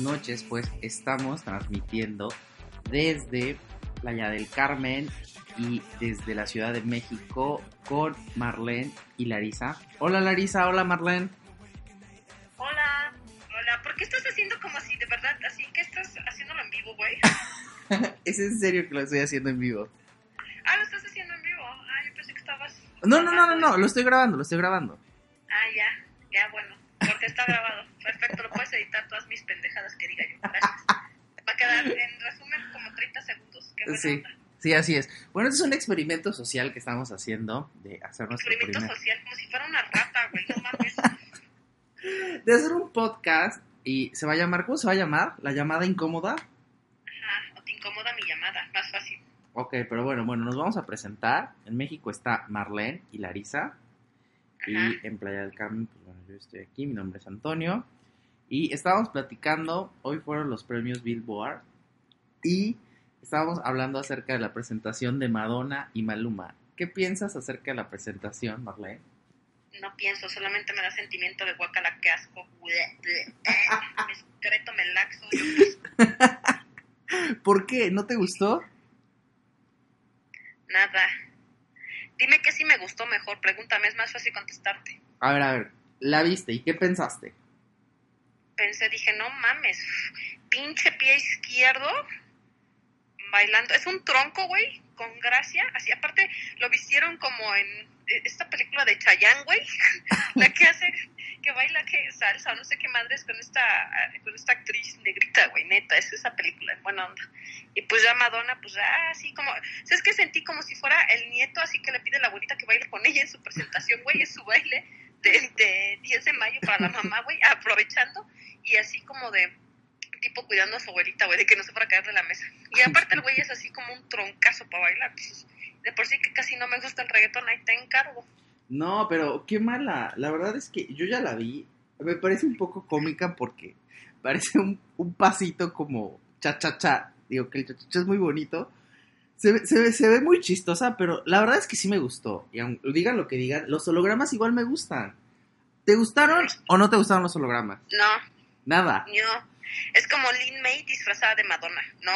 Noches. Pues estamos transmitiendo desde Playa del Carmen y desde la Ciudad de México con Marlene y Larisa. Hola Larisa, hola Marlene. Hola, hola, ¿por qué estás haciendo como así, de verdad, así que estás haciéndolo en vivo, güey? ¿Es en serio que lo estoy haciendo en vivo? Ah, lo estás haciendo en vivo. Ah, yo pensé que estabas... No, no, no, no, no, lo estoy grabando, lo estoy grabando. Ah, ya, ya, bueno, porque está grabado. Perfecto, lo puedes editar todas mis pendejadas que diga yo. Gracias. Va a quedar, en resumen, como 30 segundos. Qué Sí, sí, así es. Bueno, este es un experimento social que estamos haciendo de hacer nuestro Experimento primer... social, como si fuera una rata, güey, no mames. De hacer un podcast y se va a llamar, ¿cómo se va a llamar? La llamada incómoda. Ajá, o te incomoda mi llamada, más fácil. Ok, pero bueno, bueno, nos vamos a presentar. En México está Marlene y Larisa. Y en Playa del Carmen, pues bueno, yo estoy aquí, mi nombre es Antonio. Y estábamos platicando, hoy fueron los premios Billboard. Y estábamos hablando acerca de la presentación de Madonna y Maluma. ¿Qué piensas acerca de la presentación, Marlene? No pienso, solamente me da sentimiento de guacala, que asco. Me laxo. yo ¿Por qué? ¿No te gustó? Nada. Dime que si me gustó mejor, pregúntame, es más fácil contestarte. A ver, a ver, la viste y qué pensaste? Pensé, dije, no mames, pinche pie izquierdo bailando. Es un tronco, güey, con gracia. Así, aparte, lo vistieron como en eh, esta película de Chayanne, güey. la que hace, que baila que salsa, no sé qué madres con esta, con esta actriz negrita, güey, neta, es esa película, buena onda. Y pues ya Madonna, pues ya así como, ¿sabes que Sentí como si fuera el nieto, así que le pide a la abuelita que baile con ella en su presentación, güey, es su baile de, de 10 de mayo para la mamá, güey, aprovechando y así como de tipo cuidando a su abuelita, güey, de que no se fuera a caer de la mesa. Y aparte el güey es así como un troncazo para bailar. pues, de por sí que casi no me gusta el reggaetón, ahí te encargo. No, pero qué mala. La verdad es que yo ya la vi. Me parece un poco cómica porque parece un, un pasito como cha cha cha. Digo que el cha cha cha es muy bonito. Se ve, se, ve, se ve muy chistosa, pero la verdad es que sí me gustó. Y aunque digan lo que digan, los hologramas igual me gustan. ¿Te gustaron o no te gustaron los hologramas? No, Nada. no. Es como Lin May disfrazada de Madonna, no.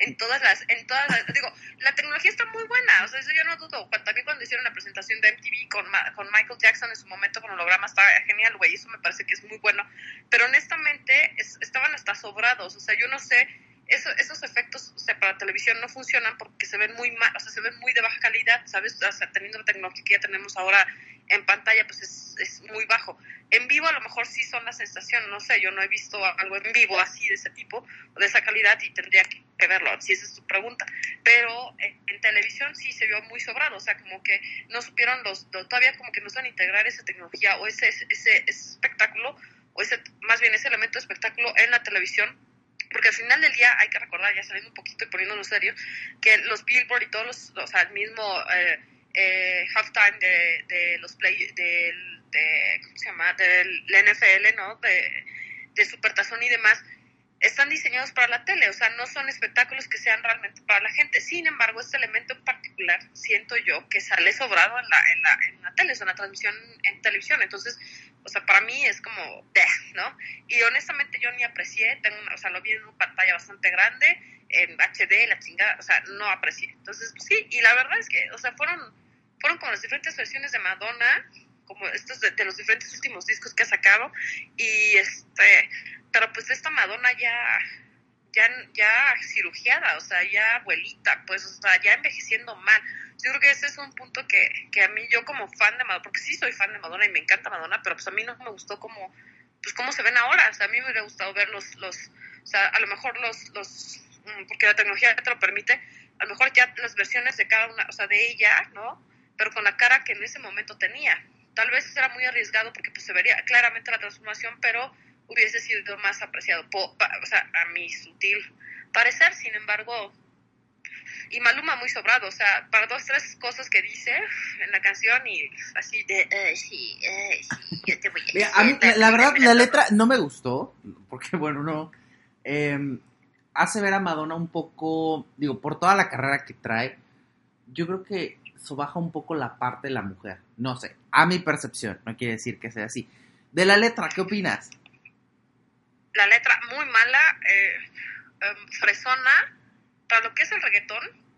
En todas las, en todas las, digo, la tecnología está muy buena, o sea, eso yo no dudo. También cuando hicieron la presentación de MTV con, con Michael Jackson en su momento con hologramas, estaba genial, güey, eso me parece que es muy bueno. Pero honestamente, es- estaban hasta sobrados, o sea, yo no sé, eso, esos efectos o sea, para televisión no funcionan porque se ven muy mal, o sea, se ven muy de baja calidad, ¿sabes? O sea, teniendo la tecnología que ya tenemos ahora en pantalla, pues es, es muy bajo. En vivo a lo mejor sí son la sensación, no sé, yo no he visto algo en vivo así de ese tipo, o de esa calidad y tendría que, verlo, si esa es tu pregunta. Pero en televisión sí se vio muy sobrado, o sea, como que no supieron los, lo- todavía como que no saben integrar esa tecnología o ese, ese, ese espectáculo, o ese, más bien ese elemento de espectáculo en la televisión porque al final del día hay que recordar, ya saliendo un poquito y poniéndolo serio, que los Billboard y todos los, o sea, el mismo eh, eh, halftime de, de los play, del, de, ¿cómo se llama? Del NFL, ¿no? De, de Supertazón y demás, están diseñados para la tele, o sea, no son espectáculos que sean realmente para la gente. Sin embargo, este elemento en particular, siento yo que sale sobrado en la, en la, en la tele, en la transmisión en televisión. Entonces, o sea, para mí es como, ¿no? Y honestamente yo ni aprecié, tengo una, o sea, lo vi en una pantalla bastante grande, en HD, la chingada, o sea, no aprecié. Entonces, pues, sí, y la verdad es que, o sea, fueron, fueron como las diferentes versiones de Madonna, como estos de, de los diferentes últimos discos que ha sacado, y este, pero pues esta Madonna ya, ya, ya cirugiada, o sea, ya abuelita, pues, o sea, ya envejeciendo mal. Yo creo que ese es un punto que, que a mí, yo como fan de Madonna, porque sí soy fan de Madonna y me encanta Madonna, pero pues a mí no me gustó como, pues cómo se ven ahora, o sea, a mí me hubiera gustado ver los, los o sea, a lo mejor los, los, mm, porque la tecnología te lo permite, a lo mejor ya las versiones de cada una, o sea, de ella, ¿no? pero con la cara que en ese momento tenía. Tal vez era muy arriesgado porque pues se vería claramente la transformación, pero hubiese sido más apreciado, po- pa- o sea, a mi sutil parecer, sin embargo, y Maluma muy sobrado, o sea, para dos, tres cosas que dice en la canción y así de, "Eh, sí, eh, sí, yo te voy a Mira, a mí, la, la verdad, la letra no me gustó, porque, bueno, no. eh, hace ver a Madonna un poco, digo, por toda la carrera que trae, yo creo que baja un poco la parte de la mujer. No sé, a mi percepción, no quiere decir que sea así. De la letra, ¿qué opinas? La letra muy mala, eh, em, fresona, para lo que es el reggaetón,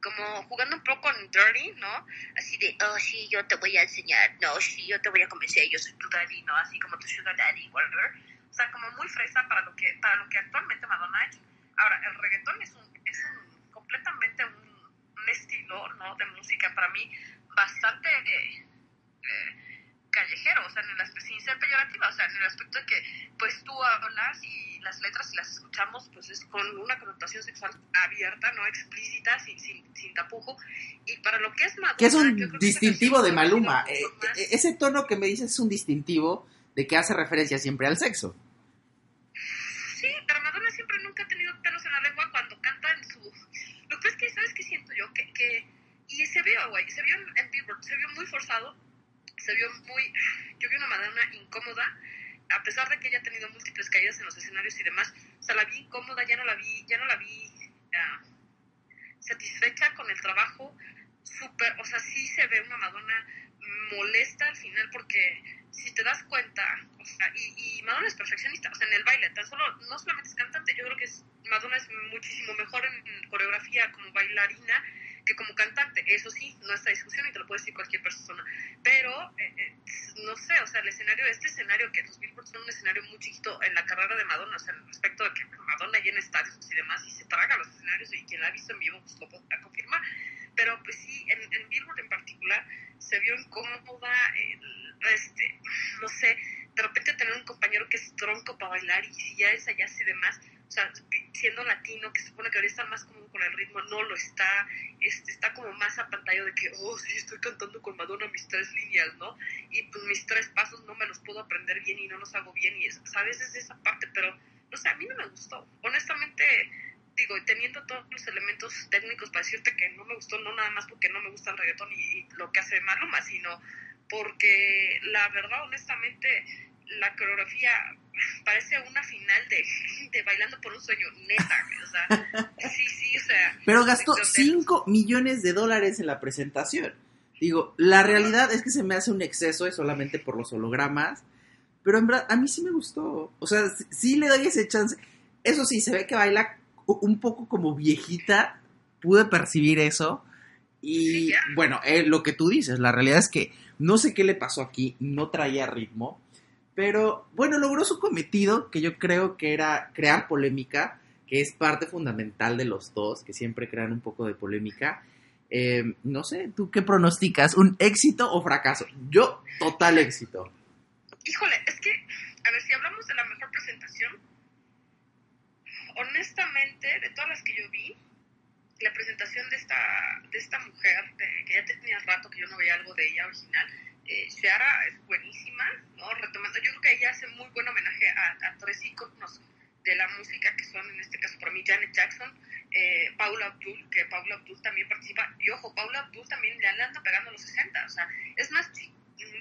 como jugando un poco con Dirty, ¿no? Así de, oh, sí, yo te voy a enseñar, no, sí, yo te voy a convencer, yo soy tu daddy, ¿no? Así como tu sugar daddy, whatever. O sea, como muy fresa para lo que, para lo que actualmente Madonna ha hecho. Ahora, el reggaetón es un, es un completamente un, un estilo, ¿no? De música para mí bastante eh, eh, callejero, o sea, en el aspecto, sin ser peyorativa, o sea, en el aspecto de que, pues tú hablas y las letras, si las escuchamos, pues es con una connotación sexual abierta, no explícita, sin, sin, sin tapujo, y para lo que es Madonna... Que es un distintivo de Maluma. Eh, más- eh, ese tono que me dices es un distintivo de que hace referencia siempre al sexo. Sí, pero Madonna siempre nunca ha tenido pelos en la lengua cuando canta en su... Lo que es que, ¿sabes qué siento yo? Que, que... Y se vio, güey, se vio en Billboard, se vio muy forzado, se vio muy... Yo vi una Madonna incómoda, a pesar de que ella ha tenido múltiples caídas en los escenarios y demás, o sea, la vi incómoda, ya no la vi, ya no la vi ah, satisfecha con el trabajo, súper, o sea, sí se ve una Madonna molesta al final porque si te das cuenta, o sea, y, y Madonna es perfeccionista, o sea, en el baile, tan solo, no solamente es cantante, yo creo que es, Madonna es muchísimo mejor en coreografía como bailarina que como cantante, eso sí, no está discusión y te lo puede decir cualquier persona, pero, eh, eh, no sé, o sea, el escenario, este escenario que los Billboard son un escenario muy chiquito en la carrera de Madonna, o sea, respecto de que Madonna llena estadios y demás y se traga los escenarios y quien la ha visto en vivo pues lo podrá confirmar, pero pues sí, en, en Billboard en particular se vio incómoda, eh, este, no sé, de repente tener un compañero que es tronco para bailar y si ya allá y demás, o sea, siendo latino, que se supone que ahorita está más cómodo con el ritmo, no lo está, este, está como más a pantalla de que, oh, sí, estoy cantando con Madonna mis tres líneas, ¿no? Y pues mis tres pasos no me los puedo aprender bien y no los hago bien, y es, ¿sabes? Es esa parte, pero, no sé, a mí no me gustó. Honestamente, digo, teniendo todos los elementos técnicos para decirte que no me gustó, no nada más porque no me gusta el reggaetón y, y lo que hace Maluma, sino porque la verdad, honestamente, la coreografía parece una final de, de Bailando por un Sueño, neta, o sea, sí, sí, o sea... Pero gastó donde- 5 millones de dólares en la presentación. Digo, la realidad es que se me hace un exceso es solamente por los hologramas. Pero en verdad, a mí sí me gustó. O sea, sí, le doy ese chance. Eso sí, se ve que baila un poco como viejita. Pude percibir eso. Y Sí, bueno, eh, lo que tú dices, la realidad es que no sé qué le pasó aquí, no traía ritmo. Pero bueno, logró su cometido, que yo creo que era crear polémica, que es parte fundamental de los dos, que siempre crean un poco de polémica. Eh, no sé, ¿tú qué pronosticas? ¿Un éxito o fracaso? Yo, total éxito. Híjole, es que, a ver, si hablamos de la mejor presentación, honestamente, de todas las que yo vi, la presentación de esta, de esta mujer, que ya tenía rato que yo no veía algo de ella original, eh, Ciara es buenísima, ¿no? Retomando, yo creo que ella hace muy buen homenaje a, a tres íconos de la música que son, en este caso para mí, Janet Jackson, eh, Paula Abdul, que Paula Abdul también participa, y ojo, Paula Abdul también le anda pegando los 60, o sea, es más chica,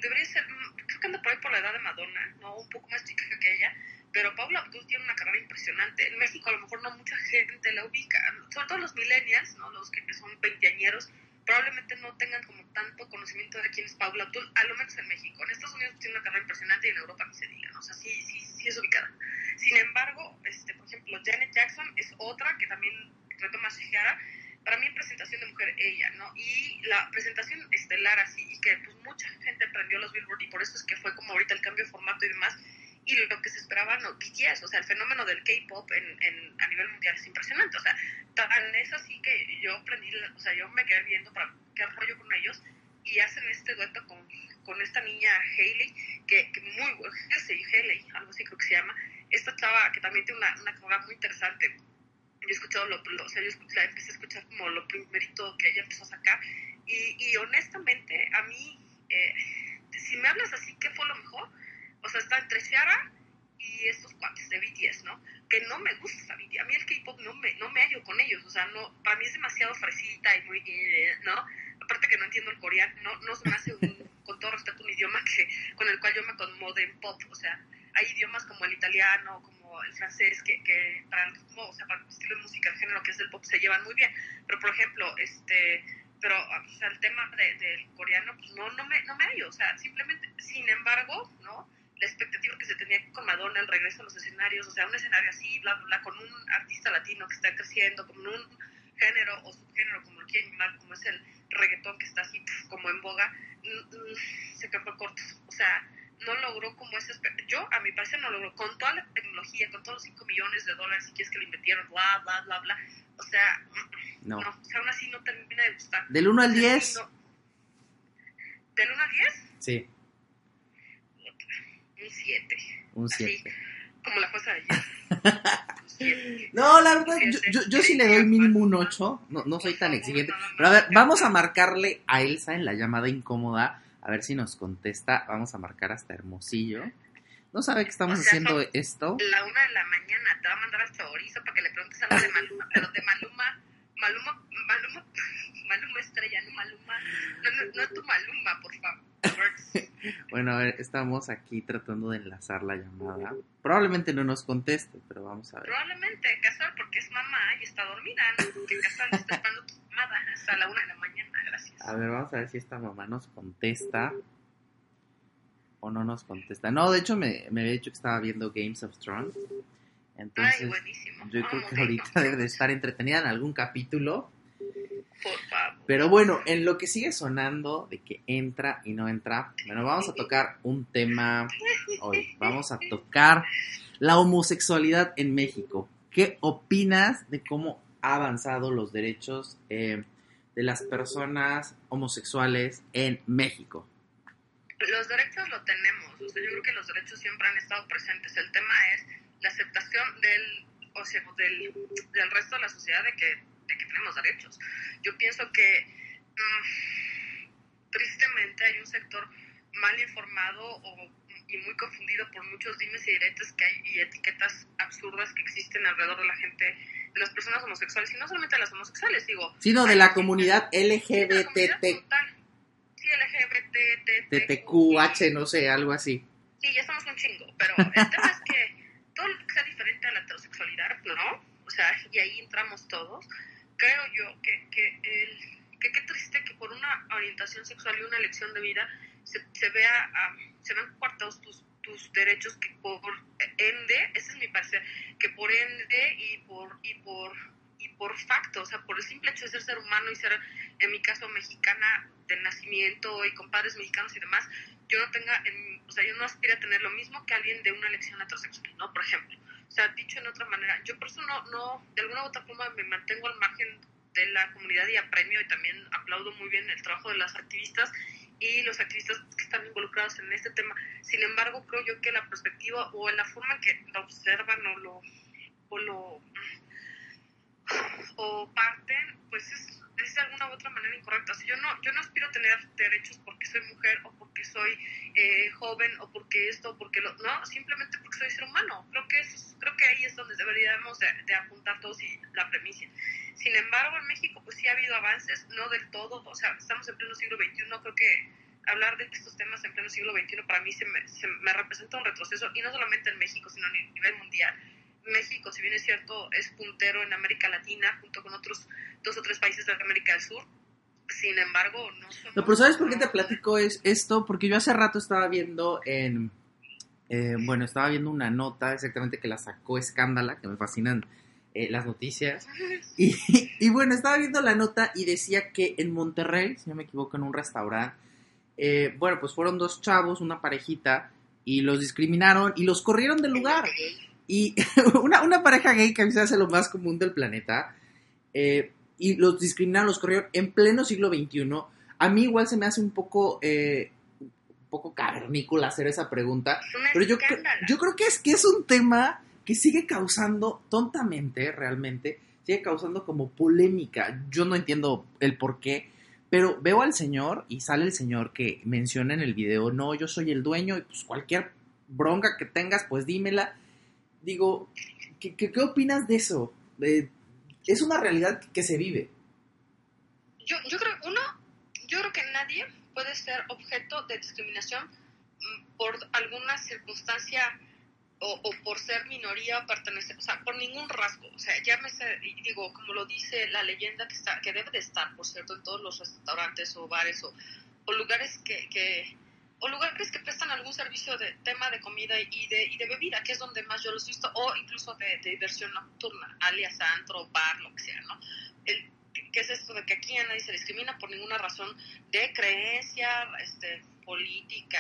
debería ser, mm, creo que anda por ahí por la edad de Madonna, ¿no? Un poco más chica que ella, pero Paula Abdul tiene una carrera impresionante. En México a lo mejor no mucha gente la ubica, sobre todo los millennials, ¿no? Los que son veinteañeros, probablemente no tengan como tanto conocimiento de quién es Paula Abdul, a lo menos en México. En Estados Unidos tiene una carrera impresionante y en Europa ni se diga, ¿no? O sea, sí, sí, sí es ubicada. Sin embargo, este, por ejemplo, Janet Jackson es otra que también retoma Shihara. Para mí, presentación de mujer, ella, ¿no? Y la presentación estelar así, y que pues mucha gente prendió los Billboard, y por eso es que fue como ahorita el cambio de formato y demás, y lo que se esperaba, no, BTS, o sea, el fenómeno del K-pop en, en, a nivel mundial es impresionante, o sea, tan es así que yo aprendí, o sea, yo me quedé viendo para qué rollo con ellos, y hacen este dueto con, con esta niña Hailey, que, que muy bueno, Halsey, Hailey, algo así creo que se llama, esta chava que también tiene una, una carrera muy interesante, yo he escuchado, lo, lo- o sea, yo la empecé a escuchar como lo primerito que ella empezó a sacar, Y, y honestamente, a mí, eh, si me hablas así, ¿qué fue lo mejor? O sea, está entre Ciara y estos cuates de BTS, ¿no? Que no me gusta esa BTS. A mí el K-pop no me, no me hallo con ellos. O sea, no, para mí es demasiado fresita y muy, eh, ¿no? Aparte que no entiendo el coreano, no, no se me hace, un, con todo respeto, un idioma que, con el cual yo me acomodo en pop. O sea, hay idiomas como el italiano, como el francés, que, que para el ritmo, o sea, para el estilo de música, el género que es el pop, se llevan muy bien. Pero, por ejemplo, este pero o sea, el tema de- del coreano pues no no me no me hallo o sea simplemente sin embargo no la expectativa que se tenía con Madonna el regreso a los escenarios o sea un escenario así bla bla bla con un artista latino que está creciendo con un género o subgénero como lo quieren llamar como es el reggaetón que está así como en boga se quedó corto o sea no logró como ese yo a mi parecer no logró con toda la tecnología con todos los 5 millones de dólares si quieres que le invirtieron bla bla bla bla o sea No. no, o sea, aún así no termina de gustar. Del 1 al O sea, 10. sí, no. ¿Del 1 al 10? Sí, Un 7. un Así, 7. como la cosa de ayer. Un 7. No, la verdad, yo, yo, yo sí le doy mínimo un 8. No, no soy tan exigente. Pero a ver, vamos a marcarle a Elsa en la llamada incómoda. A ver si nos contesta. Vamos a marcar hasta Hermosillo. No sabe que estamos O sea, haciendo esto. La 1 de la mañana te va a mandar al chorizo para que le preguntes algo de Maluma. Pero de Maluma, Maluma, Maluma, Maluma estrella, no Maluma. No, no, no tu Maluma, por favor. Bueno, a ver, estamos aquí tratando de enlazar la llamada. Probablemente no nos conteste, pero vamos a ver. Probablemente casual porque es mamá y está dormida. ¿no? Que casual está esperando tu llamada hasta la 1 de la mañana. Gracias. A ver, vamos a ver si esta mamá nos contesta. O no nos contesta. No, de hecho me, me había dicho que estaba viendo Games of Thrones. Ay, Entonces, buenísimo. yo creo Amo que ahorita debe de estar entretenida en algún capítulo. Por favor. Pero bueno, en lo que sigue sonando de que entra y no entra, bueno, vamos a tocar un tema hoy. Vamos a tocar la homosexualidad en México. ¿Qué opinas de cómo ha avanzado los derechos eh, de las personas homosexuales en México? Los derechos lo tenemos, o sea, yo creo que los derechos siempre han estado presentes. El tema es la aceptación del, o sea, del, del resto de la sociedad de que, de que tenemos derechos. Yo pienso que mm, tristemente hay un sector mal informado o, y muy confundido por muchos dimes y diretes que hay y etiquetas absurdas que existen alrededor de la gente, de las personas homosexuales, y no solamente de las homosexuales, digo, Sino de la comunidad tal. Sí, LGBT, TTQH, no sé, algo así. Sí, ya somos un chingo, pero el tema es todo lo que sea diferente a la heterosexualidad, ¿no? O sea, y ahí entramos todos. Creo yo que, que, el, que qué triste que por una orientación sexual y una elección de vida se, se vea, ah, se vean coartados tus, tus derechos que por ende, ese es mi parecer, que por ende y por, y por, y por facto, o sea, por el simple hecho de ser ser humano y ser, en mi caso, mexicana de nacimiento y con padres mexicanos y demás, yo no tenga, en- o sea, yo no aspiro a tener lo mismo que alguien de una elección heterosexual, ¿no? Por ejemplo. O sea, dicho en otra manera, yo por eso no, no, de alguna u otra forma me mantengo al margen de la comunidad y apremio y también aplaudo muy bien el trabajo de las activistas y los activistas que están involucrados en este tema. Sin embargo, creo yo que la perspectiva o la forma en que lo observan o lo, o lo o parten, pues es, es de alguna u otra manera incorrecta. O sea, yo no, yo no aspiro a tener derechos porque soy mujer o porque soy eh, joven o porque esto o porque lo, no, simplemente porque soy ser humano. Creo que es, creo que ahí es donde deberíamos de, de apuntar todos y la premisa. Sin embargo, en México pues sí ha habido avances, no del todo, o sea, estamos en pleno siglo XXI, creo que hablar de estos temas en pleno siglo XXI para mí se me, se me representa un retroceso, y no solamente en México, sino a nivel mundial. México, si bien es cierto, es puntero en América Latina, junto con otros dos o tres países de América del Sur. Sin embargo, no somos... No, pero ¿sabes por qué te platico es esto? Porque yo hace rato estaba viendo en... eh, bueno, estaba viendo una nota exactamente que la sacó Escándala, que me fascinan eh, las noticias. Y, y bueno, estaba viendo la nota y decía que en Monterrey, si no me equivoco, en un restaurante, eh, bueno, pues fueron dos chavos, una parejita, y los discriminaron y los corrieron del lugar. Y una, una pareja gay que a mí se hace lo más común del planeta, eh, y los discriminaron, los corrieron en pleno siglo XXI. A mí igual se me hace un poco, eh, un poco cavernícola hacer esa pregunta, Es pero yo, yo creo que es que es un tema que sigue causando, tontamente, realmente, sigue causando como polémica. Yo no entiendo el por qué, Pero veo al señor y sale el señor que menciona en el video, no, yo soy el dueño y pues cualquier bronca que tengas, pues dímela. Digo, ¿qué, qué, opinas de eso? De- es una realidad que se vive. Yo, yo creo, uno, yo creo que nadie puede ser objeto de discriminación mm, por alguna circunstancia o, por ser minoría o pertenecer, o sea, por ningún rasgo. O sea, llámese, digo, como lo dice la leyenda que, está, que debe de estar, por cierto, en todos los restaurantes o bares o, o lugares que, que o lugares que prestan algún servicio de tema de comida y de, y de bebida, que es donde más yo los he visto, o incluso de, diversión nocturna, alias antro, bar, lo que sea, ¿no? El, ¿Qué es esto de que aquí a nadie se discrimina por ninguna razón de creencia este, política,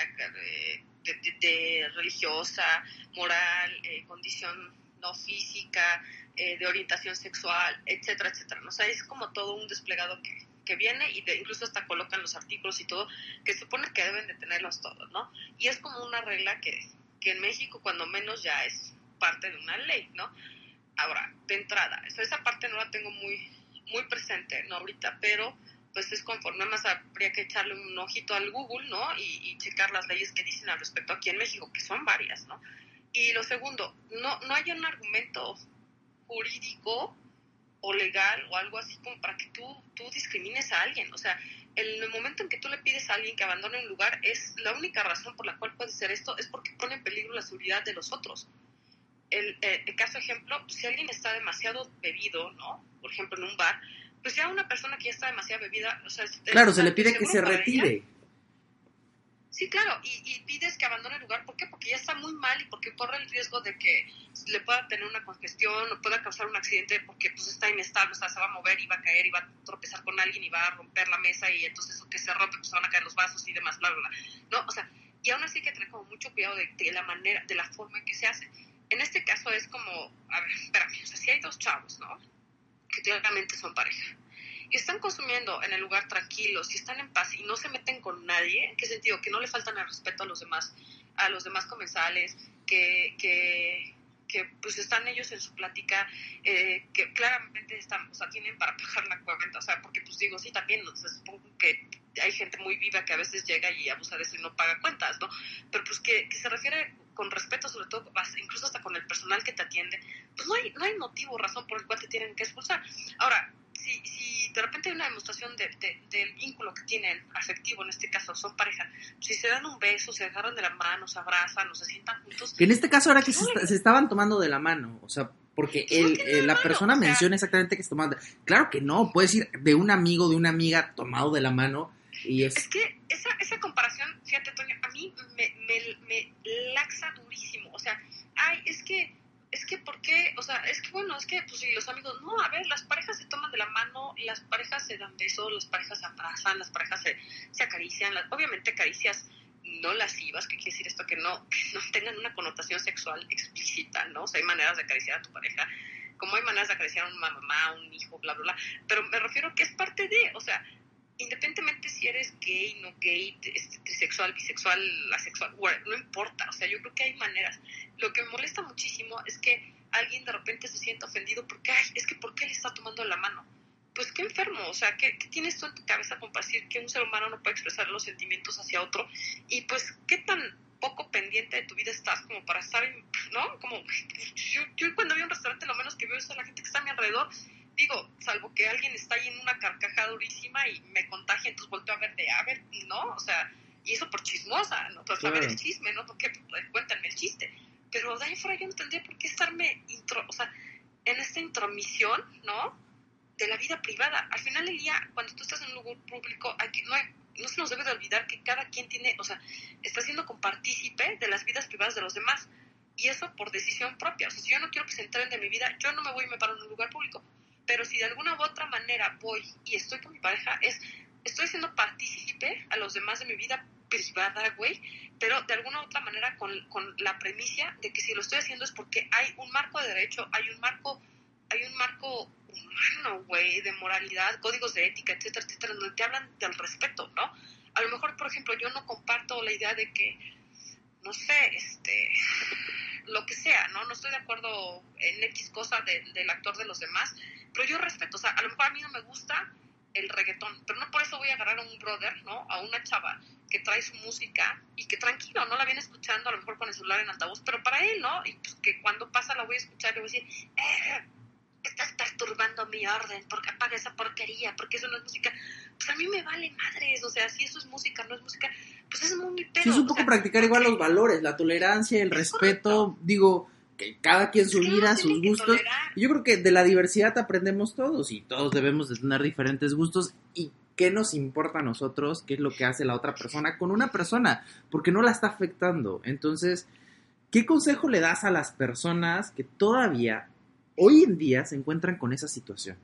de religiosa, moral, eh, condición no física, eh, de orientación sexual, etcétera, etcétera? ¿no? O sea, es como todo un desplegado que, que viene y de- incluso hasta colocan los artículos y todo, que supone que deben de tenerlos todos, ¿no? Y es como una regla que, que en México cuando menos ya es parte de una ley, ¿no? Ahora, de entrada, esa parte no la tengo muy, muy presente, ¿no? Ahorita, pero pues es conforme más habría que echarle un ojito al Google, ¿no? Y, y checar las leyes que dicen al respecto aquí en México, que son varias, ¿no? Y lo segundo, no, no hay un argumento jurídico o legal o algo así como para que tú, tú discrimines a alguien. O sea, en el momento en que tú le pides a alguien que abandone un lugar, es la única razón por la cual puede ser esto, es porque pone en peligro la seguridad de los otros. El, eh, el caso ejemplo, si alguien está demasiado bebido, ¿no? Por ejemplo, en un bar, pues ya una persona que ya está demasiado bebida, o sea, Claro, se le pide que se ella- retire. Sí, claro, y, pides que abandone el lugar. ¿Por qué? Porque ya está muy mal y porque corre el riesgo de que le pueda tener una congestión o pueda causar un accidente porque pues está inestable, o sea, se va a mover y va a caer y va a tropezar con alguien y va a romper la mesa y entonces eso que se rompe pues van a caer los vasos y demás, bla, bla, bla. ¿No? O sea, y aún así hay que tener como mucho cuidado de, de la manera, de la forma en que se hace. En este caso es como, a ver, espérame, o sea, si hay dos chavos, ¿no? Que claramente son pareja y están consumiendo en el lugar tranquilos y están en paz y no se meten con nadie, ¿en qué sentido? Que no le faltan el respeto a los demás, a los demás comensales, que, que, que pues están ellos en su plática, eh, que claramente están, o sea, tienen para pagar la cuenta, o sea, porque pues digo, sí, también, o supongo que hay gente muy viva que a veces llega y abusa de eso y no paga cuentas, ¿no? Pero pues que, que se refiere con respeto, sobre todo, incluso hasta con el personal que te atiende, pues no hay, no hay motivo, razón por el cual te tienen que expulsar. Ahora, si, si de repente hay una demostración de, de- del vínculo que tienen afectivo, en este caso son pareja, si se dan un beso, se agarran de la mano, se abrazan o se sientan juntos, Que en este caso ahora que se, se estaban tomando de la mano, o sea, porque el- tiene eh, la mano, persona o sea- menciona exactamente que se tomaban. de- Claro que no, puedes ir de un amigo, de una amiga tomado de la mano y es. Es que esa, esa comparación, fíjate, Toño, a mí me, me, me laxa durísimo. O sea, ay, es que, es que, ¿por qué? O sea, es que, bueno, es que, pues, si los amigos, no, a ver, las parejas se toman de la mano, las parejas se dan besos, las parejas se abrazan, las parejas se, se acarician, las- obviamente caricias no lascivas, que quiere decir esto, que no, que no tengan una connotación sexual explícita, ¿no? O sea, hay maneras de acariciar a tu pareja, como hay maneras de acariciar a una mamá, a un hijo, bla, bla, bla, pero me refiero que es parte de, o sea, independientemente si eres gay, no gay, este, trisexual, bisexual, asexual, no importa, o sea, yo creo que hay maneras. Lo que me molesta muchísimo es que alguien de repente se sienta ofendido porque, ay, es que ¿por qué le está tomando la mano? Pues qué enfermo, o sea, ¿qué, qué tienes tú en tu cabeza con decir que un ser humano no puede expresar los sentimientos hacia otro? Y pues, ¿qué tan poco pendiente de tu vida estás como para estar, en, ¿no? Como, yo, yo cuando voy a un restaurante lo menos que veo es a la gente que está a mi alrededor digo, salvo que alguien está ahí en una carcajada durísima y me contagia, entonces volteo a ver de, a ver, ¿no? O sea, y eso por chismosa, ¿no? Por saber el chisme, ¿no? Porque cuéntame el chiste. Pero de ahí fuera yo no tendría por qué estarme, intro, o sea, en esta intromisión, ¿no? De la vida privada. Al final del día, cuando tú estás en un lugar público, aquí no, hay- no se nos debe de olvidar que cada quien tiene, o sea, está siendo compartícipe de las vidas privadas de los demás. Y eso por decisión propia. O sea, si yo no quiero que se enteren de mi vida, yo no me voy y me paro en un lugar público. Pero si de alguna u otra manera voy y estoy con mi pareja, es estoy siendo partícipe a los demás de mi vida privada, güey, pero de alguna u otra manera con, con la premisa de que si lo estoy haciendo es porque hay un marco de derecho, hay un marco, hay un marco humano, güey, de moralidad, códigos de ética, etcétera, etcétera, donde te hablan del respeto, ¿no? A lo mejor, por ejemplo, yo no comparto la idea de que, no sé, este, lo que sea, ¿no? No estoy de acuerdo en X cosa de- del actor de los demás, pero yo respeto, o sea, a lo mejor a mí no me gusta el reggaetón, pero no por eso voy a agarrar a un brother, ¿no? A una chava que trae su música y que tranquilo, no la viene escuchando, a lo mejor con el celular en altavoz, pero para él, ¿no? Y pues que cuando pasa la voy a escuchar y voy a decir, eh, estás perturbando mi orden, porque apaga esa porquería, porque eso no es música. Pues a mí me vale madres, o sea, si eso es música, no es música, pues es muy pedo. Sí, es un o poco sea, practicar igual los valores, la tolerancia, el Es respeto, correcto. digo, que cada quien su vida, sus gustos. Yo creo que de la diversidad aprendemos todos y todos debemos de tener diferentes gustos y qué nos importa a nosotros, qué es lo que hace la otra persona con una persona, porque no la está afectando. Entonces, ¿qué consejo le das a las personas que todavía hoy en día se encuentran con esa situación?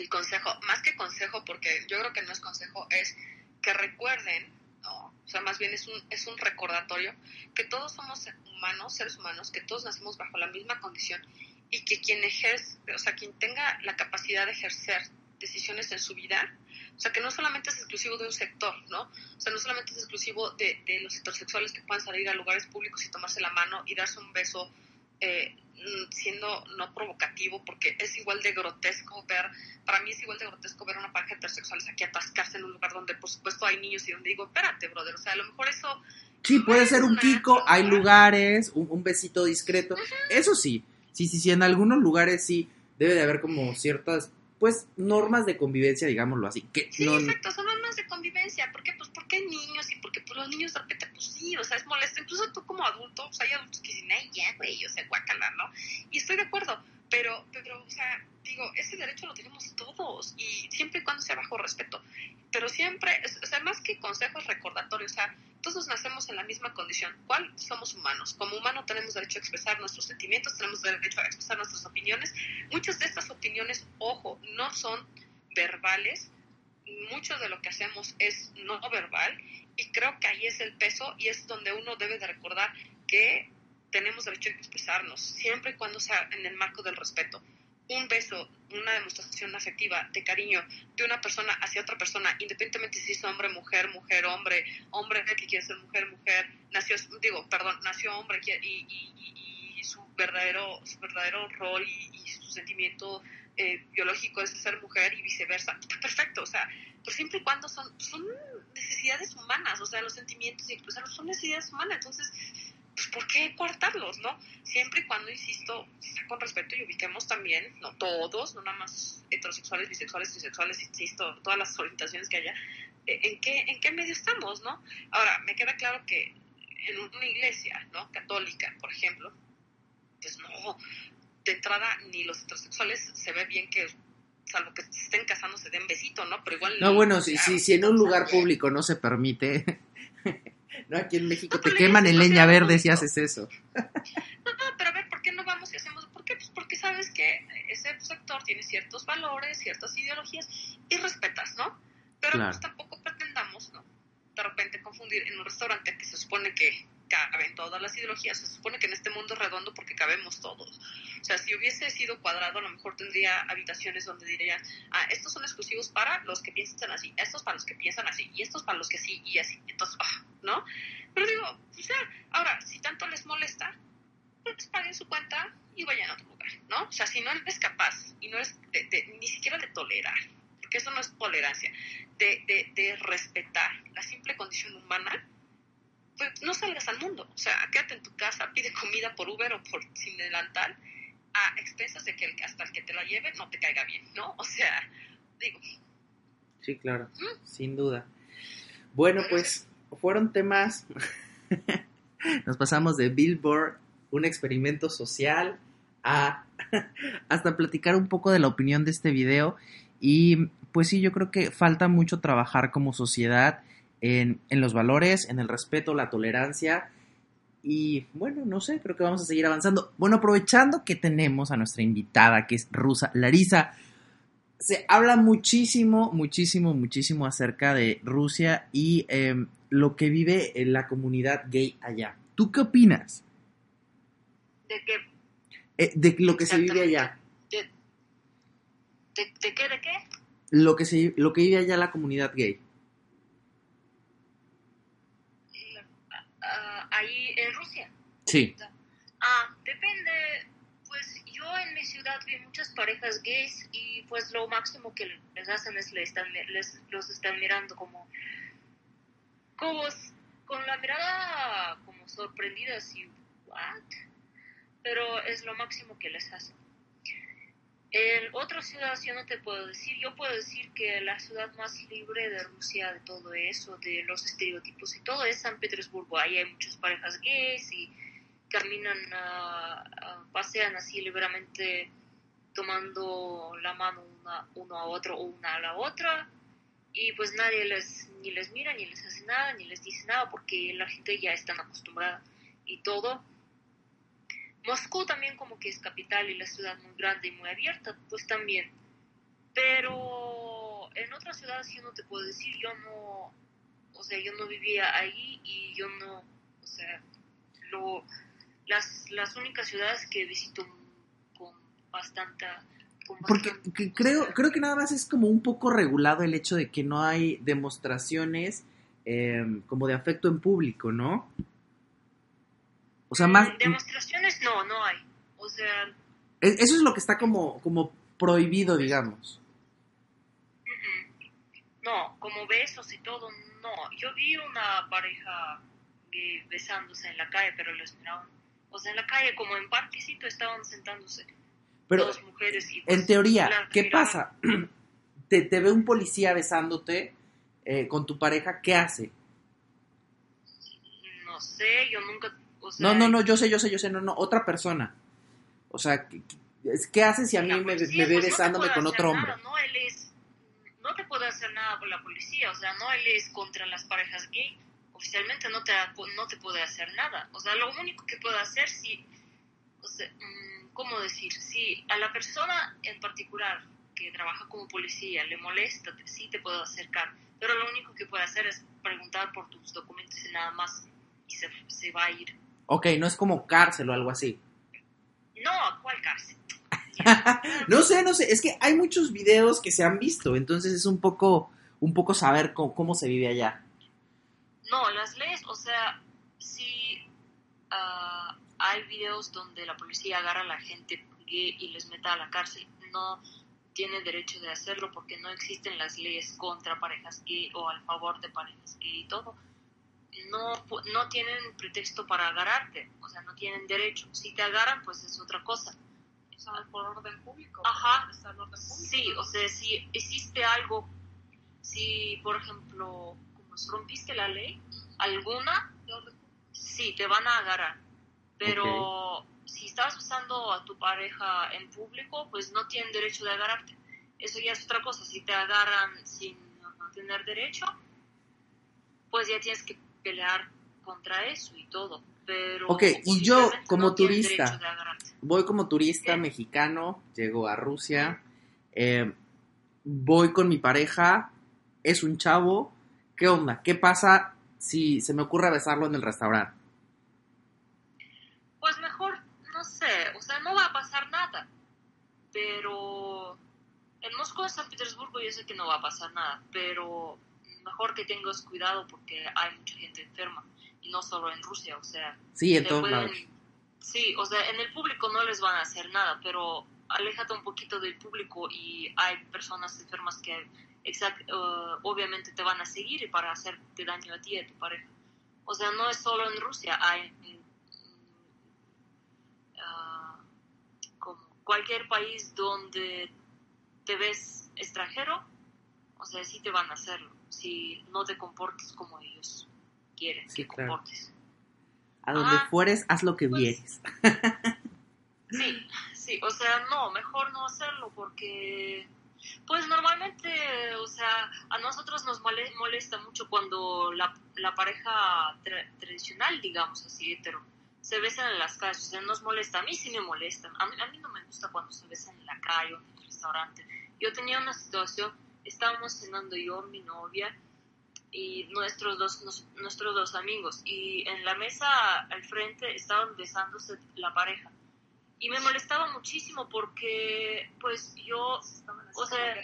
el consejo, más que consejo, porque yo creo que no es consejo, es que recuerden, ¿no? o sea, más bien es un, es un recordatorio, que todos somos humanos, seres humanos, que todos nacimos bajo la misma condición y que quien ejerce, o sea, quien tenga la capacidad de ejercer decisiones en su vida, o sea, que no solamente es exclusivo de un sector, ¿no? O sea, no solamente es exclusivo de, de los heterosexuales que puedan salir a lugares públicos y tomarse la mano y darse un beso eh, mm, siendo no provocativo, porque es igual de grotesco ver, para mí es igual de grotesco ver una pareja heterosexuales aquí atascarse en un lugar donde por supuesto hay niños y donde digo, espérate, brother, o sea, a lo mejor eso Sí, puede ser un kiko, hay lugares, un, un besito discreto. Eso sí, sí, sí, sí, en algunos lugares sí debe de haber como ciertas, pues, normas de convivencia, digámoslo así. Que Sí, no, exacto, son normas de convivencia. ¿Por qué? Pues porque hay niños y porque pues, los niños de repente, pues sí, o sea, es molesto. Incluso tú como adulto, sea, hay adultos que dicen, ay, ya, güey, o sea, guácala, ¿no? Y estoy de acuerdo, pero, pero, o sea, digo, ese derecho lo tenemos todos y siempre y cuando sea bajo respeto. Pero siempre, o sea, más que consejos recordatorios, o sea, todos nacemos en la misma condición. ¿Cuál? Somos humanos. Como humano tenemos derecho a expresar nuestros sentimientos, tenemos derecho a expresar nuestras opiniones. Muchas de estas opiniones, ojo, no son verbales, mucho de lo que hacemos es no verbal y creo que ahí es el peso y es donde uno debe de recordar que tenemos derecho a expresarnos, siempre y cuando sea en el marco del respeto. Un beso, una demostración afectiva de cariño de una persona hacia otra persona, independientemente si es hombre, mujer, mujer, hombre, hombre que quiere ser mujer, mujer, nació, digo, perdón, nació hombre y, y- y- y su verdadero, su verdadero rol y, su sentimiento eh, biológico es ser mujer y viceversa, está perfecto, o sea, pero siempre y cuando son, son necesidades humanas, o sea, los sentimientos y expresarlos son necesidades humanas, entonces, pues, ¿por qué coartarlos, no? Siempre y cuando, insisto, sea con respeto y ubiquemos también, no todos, no nada más heterosexuales, bisexuales, bisexuales, insisto, todas las orientaciones que haya, eh, ¿en qué, en qué medio estamos, no? Ahora, me queda claro que en una iglesia, ¿no? Católica, por ejemplo, pues no, de entrada ni los heterosexuales se ve bien que salvo que estén casando se den besito, ¿no? Pero igual No, bueno, si, si, si en un lugar público no se permite, no, aquí en México No, te queman en leña verde si haces eso. No, no, pero a ver, ¿por qué no vamos y hacemos? ¿Por qué? Pues porque sabes que ese sector tiene ciertos valores, ciertas ideologías y respetas, ¿no? Pero Claro. pues tampoco pretendamos, ¿no? De repente confundir en un restaurante que se supone que caben todas las ideologías, se supone que en este mundo es redondo porque cabemos todos. O sea, si hubiese sido cuadrado, a lo mejor tendría habitaciones donde dirían, ah, estos son exclusivos para los que piensan así, estos para los que piensan así, y estos para los que sí, y así. Entonces, ah, ¿no? Pero digo, o sea, ahora, si tanto les molesta, pues paguen su cuenta y vayan a otro lugar, ¿no? O sea, si no eres capaz y no de- ni siquiera de tolerar, porque eso no es tolerancia, de, de respetar la simple condición humana, pues no salgas al mundo. O sea, quédate en tu casa, pide comida por Uber o por sin delantal, a expensas de que el- hasta el que te la lleve no te caiga bien, ¿no? O sea, digo, Sí, claro, sin duda. Bueno, pues fueron temas. Nos pasamos de Billboard, un experimento social, a hasta platicar un poco de la opinión de este video. Y pues sí, yo creo que falta mucho trabajar como sociedad en, en los valores, en el respeto, la tolerancia. Y bueno, no sé, creo que vamos a seguir avanzando. Bueno, aprovechando que tenemos a nuestra invitada, que es rusa, Larisa, se habla muchísimo, muchísimo, muchísimo acerca de Rusia y eh, lo que vive en la comunidad gay allá. ¿Tú qué opinas ¿de qué? eh, de lo que se vive allá? ¿De, de, de qué? ¿De qué? Lo que, se, lo que vive allá la comunidad gay. Ah, ahí en Rusia. Sí. Ah, depende, pues yo en mi ciudad vi muchas parejas gays y pues lo máximo que les hacen es les están, les, los están mirando como, como con la mirada como sorprendida así, what? Pero es lo máximo que les hacen. En otras ciudades yo no te puedo decir, yo puedo decir que la ciudad más libre de Rusia de todo eso, de los estereotipos y todo es San Petersburgo. Ahí hay muchas parejas gays y caminan, ah, pasean así libremente tomando la mano una, uno a otro o una a la otra y pues nadie les ni les mira ni les hace nada ni les dice nada porque la gente ya está acostumbrada y todo Moscú también como que es capital y la ciudad muy grande y muy abierta pues también pero en otras ciudades yo no te puedo decir yo no o sea yo no vivía ahí y yo no o sea lo las, las únicas ciudades que visito con bastante... con Porque bastante- creo, creo que nada más es como un poco regulado el hecho de que no hay demostraciones eh, como de afecto en público, ¿no? O sea, más... Demostraciones no, no hay. O sea, e- Eso es lo que está como, como prohibido, digamos. no, como besos y todo, no. Yo vi una pareja gay besándose en la calle, pero los miraban. O sea, en la calle, como en parquecito, estaban sentándose Pero dos mujeres y... pues, en teoría, ¿qué miraban. pasa? Te, te ve un policía besándote eh, con tu pareja, ¿qué hace? No sé, yo nunca... O sea, No, no, no, yo sé, yo sé, yo sé, no, no, otra persona. O sea, ¿qué, qué- ¿qué hace si a mí La me, policía, me ve pues, besándome con otro hombre? nada, no, él es, no te puede hacer nada por la policía, o sea, no, él es contra las parejas gay. Oficialmente no te, no te puede hacer nada. O sea, lo único que puede hacer si, o sea, mm, ¿cómo decir? Si a la persona en particular que trabaja como policía le molesta, sí te puede acercar. Pero lo único que puede hacer es preguntar por tus documentos y nada más. Y se, se va a ir. Ok, no es como cárcel o algo así. No, ¿cuál cárcel? No sé, no sé, es que hay muchos videos que se han visto, entonces es un poco, un poco saber cómo, cómo se vive allá. No, las leyes, o sea, sí ah, hay videos donde la policía agarra a la gente gay y les meta a la cárcel. No tiene derecho de hacerlo porque no existen las leyes contra parejas gay o al favor de parejas gay y todo. No, pu- no tienen pretexto para agarrarte, o sea, no tienen derecho. Si te agarran, pues es otra cosa. O sea, por orden público. Ajá. por Está el orden público. Sí, o sea, si existe algo, si por ejemplo, como si rompiste la ley, alguna, sí, te van a agarrar. Pero si estás usando a tu pareja en público, pues no tienen derecho de agarrarte. Eso ya es otra cosa. Si te agarran sin no tener derecho, pues ya tienes que pelear contra eso y todo. Pero Ok, y yo, como no turista. Voy como turista ¿Qué? mexicano, llego a Rusia, eh, voy con mi pareja, es un chavo, ¿qué onda? ¿Qué pasa si se me ocurre besarlo en el restaurante? Pues mejor, no sé, o sea, no va a pasar nada. Pero en Moscú, en San Petersburgo, yo sé que no va a pasar nada, pero mejor que tengas cuidado porque hay mucha gente enferma, y no solo en Rusia, o sea, Sí, en todos pueden- lados. Sí, o sea, en el público no les van a hacer nada, pero aléjate un poquito del público y hay personas enfermas que exact- eh, obviamente te van a seguir y para hacerte daño a ti y a tu pareja. O sea, no es solo en Rusia, hay en, como cualquier país donde te ves extranjero, o sea, sí te van a hacerlo, si no te comportes como ellos quieren Sí, que claro. comportes. A donde Ah, fueres, haz lo que pues, vieres. Sí, sí, o sea, no, mejor no hacerlo porque, pues normalmente, o sea, a nosotros nos mole- molesta mucho cuando la, la pareja tra- tradicional, digamos así, hetero, se besan en las calles, o sea, nos molesta, a mí sí me molesta, a mí, a mí no me gusta cuando se besan en la calle o en el restaurante. Yo tenía una situación, estábamos cenando yo, mi novia, y nuestros dos, nos- nuestros dos amigos. Y en la mesa al frente estaban besándose la pareja. Y me molestaba muchísimo porque, pues yo, O sea,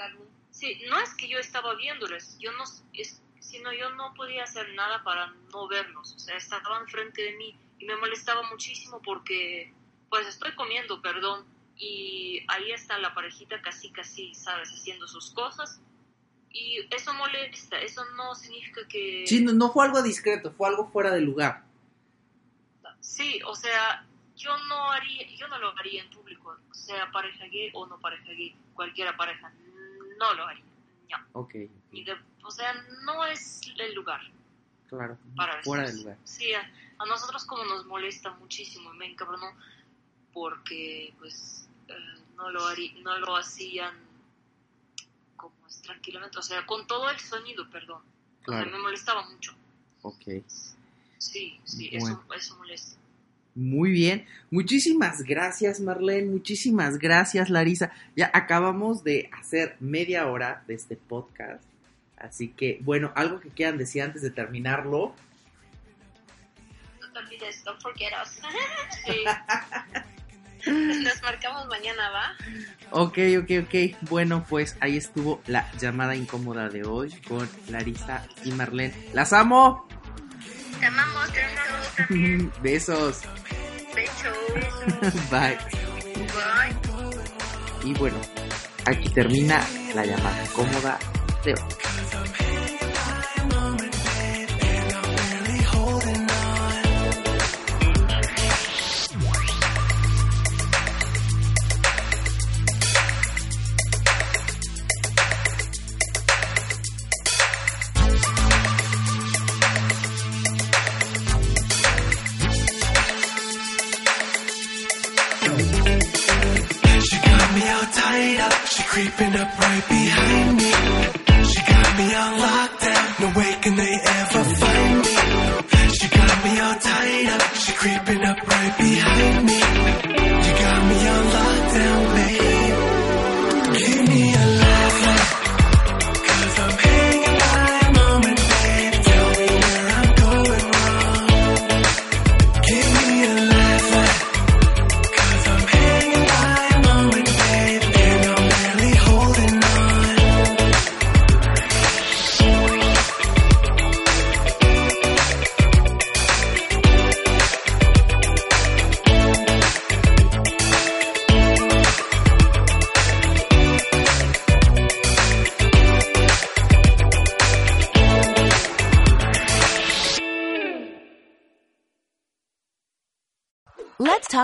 sí, no es que yo estaba viéndoles, yo no, es, sino yo no podía hacer nada para no verlos. O sea, estaban frente de mí y me molestaba muchísimo porque, pues estoy comiendo, perdón, y ahí está la parejita casi, casi, ¿sabes? Haciendo sus cosas. Y eso molesta, eso no significa que... Sí, no, no fue algo discreto, fue algo fuera de lugar. Sí, o sea, yo no haría, yo no lo haría en público, sea pareja gay o no pareja gay, cualquiera pareja, no lo haría. No. Ok, Y de- o sea, no es el lugar claro, para fuera eso. de lugar. Sí, a, a nosotros como nos molesta muchísimo, me encabronó porque pues eh, no lo harí- no lo hacían como tranquilamente, o sea, con todo el sonido, perdón. O sea, Claro, me molestaba mucho. ok. Sí, sí, Bueno. eso, eso molesta. Muy bien. Muchísimas gracias, Marlene. Muchísimas gracias, Larisa. Ya acabamos de hacer media hora de este podcast. Así que, bueno, algo que quieran decir antes de terminarlo. No te olvides, don't forget us. Sí, Nos marcamos mañana, ¿va? Ok, ok, ok. Bueno, pues ahí estuvo la llamada incómoda de hoy con Larisa y Marlene. ¡Las amo! Te amamos, te amamos también. Besos. Besos. Bye. Bye. Y bueno, aquí termina la llamada incómoda de hoy. Creeping up right behind